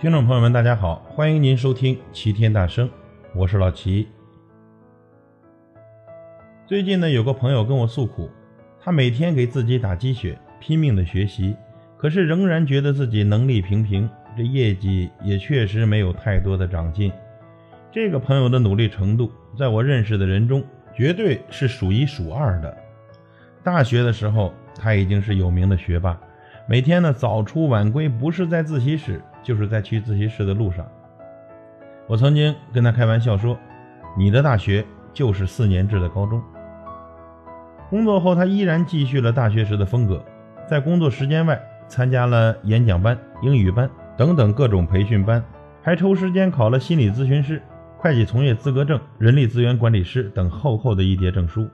听众朋友们，大家好，欢迎您收听齐天大圣，我是老齐。最近呢，有个朋友跟我诉苦，他每天给自己打鸡血，拼命的学习，可是仍然觉得自己能力平平，这业绩也确实没有太多的长进。这个朋友的努力程度，在我认识的人中，绝对是数一数二的。大学的时候，他已经是有名的学霸，每天呢早出晚归，不是在自习室。就是在去自习室的路上，我曾经跟他开玩笑说：“你的大学就是四年制的高中。”工作后，他依然继续了大学时的风格，在工作时间外参加了演讲班、英语班等等各种培训班，还抽时间考了心理咨询师、会计从业资格证、人力资源管理师等厚厚的一叠证书。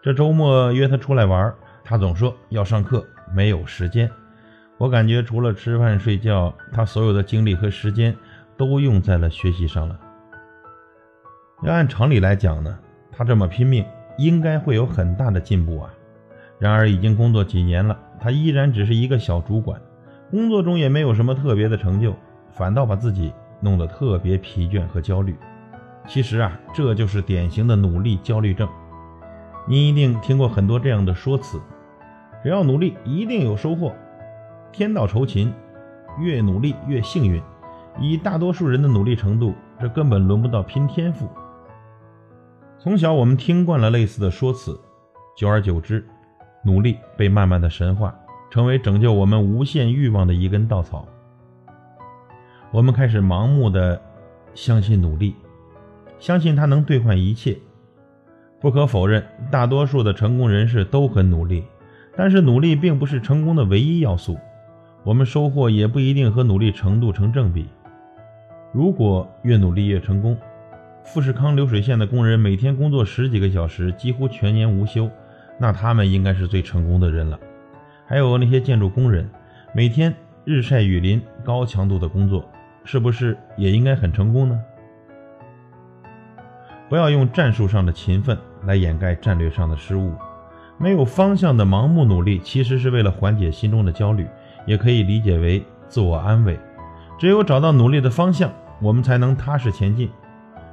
这周末约他出来玩，他总说要上课，没有时间。我感觉除了吃饭睡觉，他所有的精力和时间都用在了学习上了。要按常理来讲呢，他这么拼命，应该会有很大的进步啊。然而已经工作几年了，他依然只是一个小主管，工作中也没有什么特别的成就，反倒把自己弄得特别疲倦和焦虑。其实啊，这就是典型的努力焦虑症。你一定听过很多这样的说辞：只要努力，一定有收获。天道酬勤，越努力越幸运。以大多数人的努力程度，这根本轮不到拼天赋。从小我们听惯了类似的说辞，久而久之，努力被慢慢的神化，成为拯救我们无限欲望的一根稻草。我们开始盲目的相信努力，相信它能兑换一切。不可否认，大多数的成功人士都很努力，但是努力并不是成功的唯一要素。我们收获也不一定和努力程度成正比。如果越努力越成功，富士康流水线的工人每天工作十几个小时，几乎全年无休，那他们应该是最成功的人了。还有那些建筑工人，每天日晒雨淋、高强度的工作，是不是也应该很成功呢？不要用战术上的勤奋来掩盖战略上的失误。没有方向的盲目努力，其实是为了缓解心中的焦虑。也可以理解为自我安慰。只有找到努力的方向，我们才能踏实前进。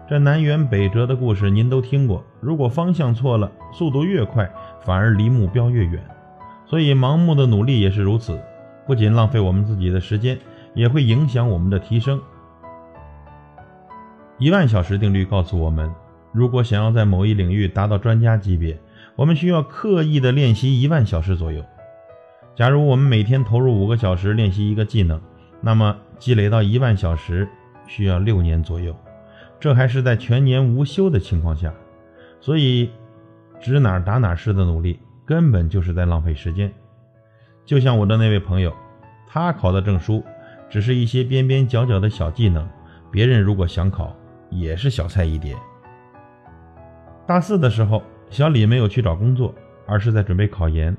这南辕北辙的故事您都听过。如果方向错了，速度越快，反而离目标越远。所以，盲目的努力也是如此，不仅浪费我们自己的时间，也会影响我们的提升。一万小时定律告诉我们，如果想要在某一领域达到专家级别，我们需要刻意的练习一万小时左右。假如我们每天投入五个小时练习一个技能，那么积累到一万小时需要六年左右，这还是在全年无休的情况下。所以，指哪打哪式的努力根本就是在浪费时间。就像我的那位朋友，他考的证书只是一些边边角角的小技能，别人如果想考也是小菜一碟。大四的时候，小李没有去找工作，而是在准备考研。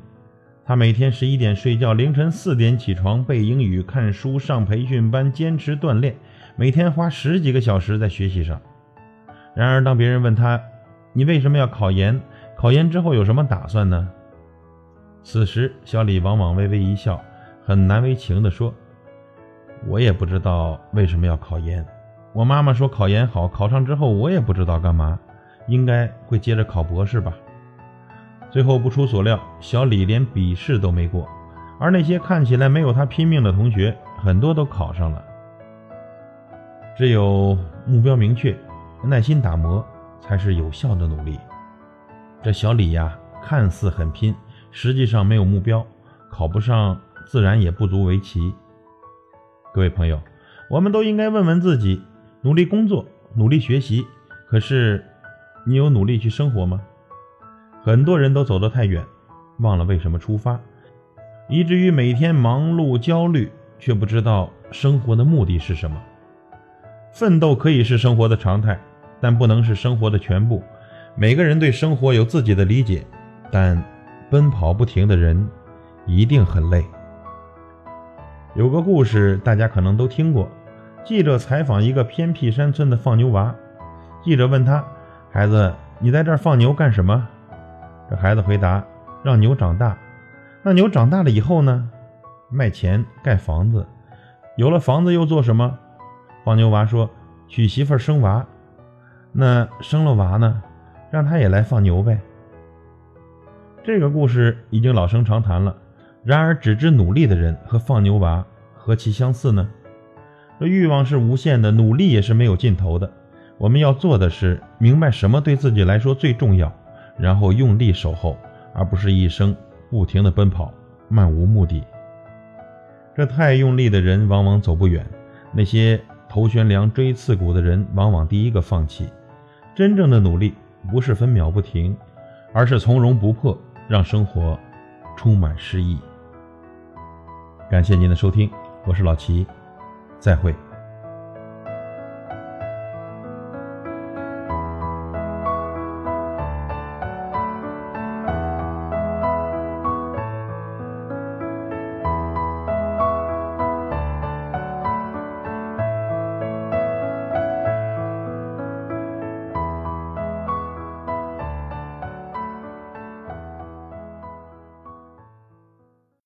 他每天十一点睡觉，凌晨四点起床背英语、看书、上培训班，坚持锻炼，每天花十几个小时在学习上。然而，当别人问他：“你为什么要考研？考研之后有什么打算呢？”此时，小李往往微微一笑，很难为情地说：“我也不知道为什么要考研。我妈妈说考研好，考上之后我也不知道干嘛，应该会接着考博士吧。”最后不出所料，小李连笔试都没过，而那些看起来没有他拼命的同学，很多都考上了。只有目标明确、耐心打磨，才是有效的努力。这小李呀，看似很拼，实际上没有目标，考不上自然也不足为奇。各位朋友，我们都应该问问自己：努力工作，努力学习，可是你有努力去生活吗？很多人都走得太远，忘了为什么出发，以至于每天忙碌焦虑，却不知道生活的目的是什么。奋斗可以是生活的常态，但不能是生活的全部。每个人对生活有自己的理解，但奔跑不停的人一定很累。有个故事大家可能都听过，记者采访一个偏僻山村的放牛娃，记者问他：“孩子，你在这儿放牛干什么？”这孩子回答：“让牛长大。那牛长大了以后呢？卖钱盖房子，有了房子又做什么？黄牛娃说：“娶媳妇生娃。”那生了娃呢？让他也来放牛呗。这个故事已经老生常谈了。然而，只知努力的人和放牛娃何其相似呢？这欲望是无限的，努力也是没有尽头的。我们要做的是明白什么对自己来说最重要，然后用力守候，而不是一生不停的奔跑，漫无目的。这太用力的人往往走不远，那些头悬梁锥刺股的人往往第一个放弃。真正的努力不是分秒不停，而是从容不迫，让生活充满诗意。感谢您的收听，我是老齐，再会。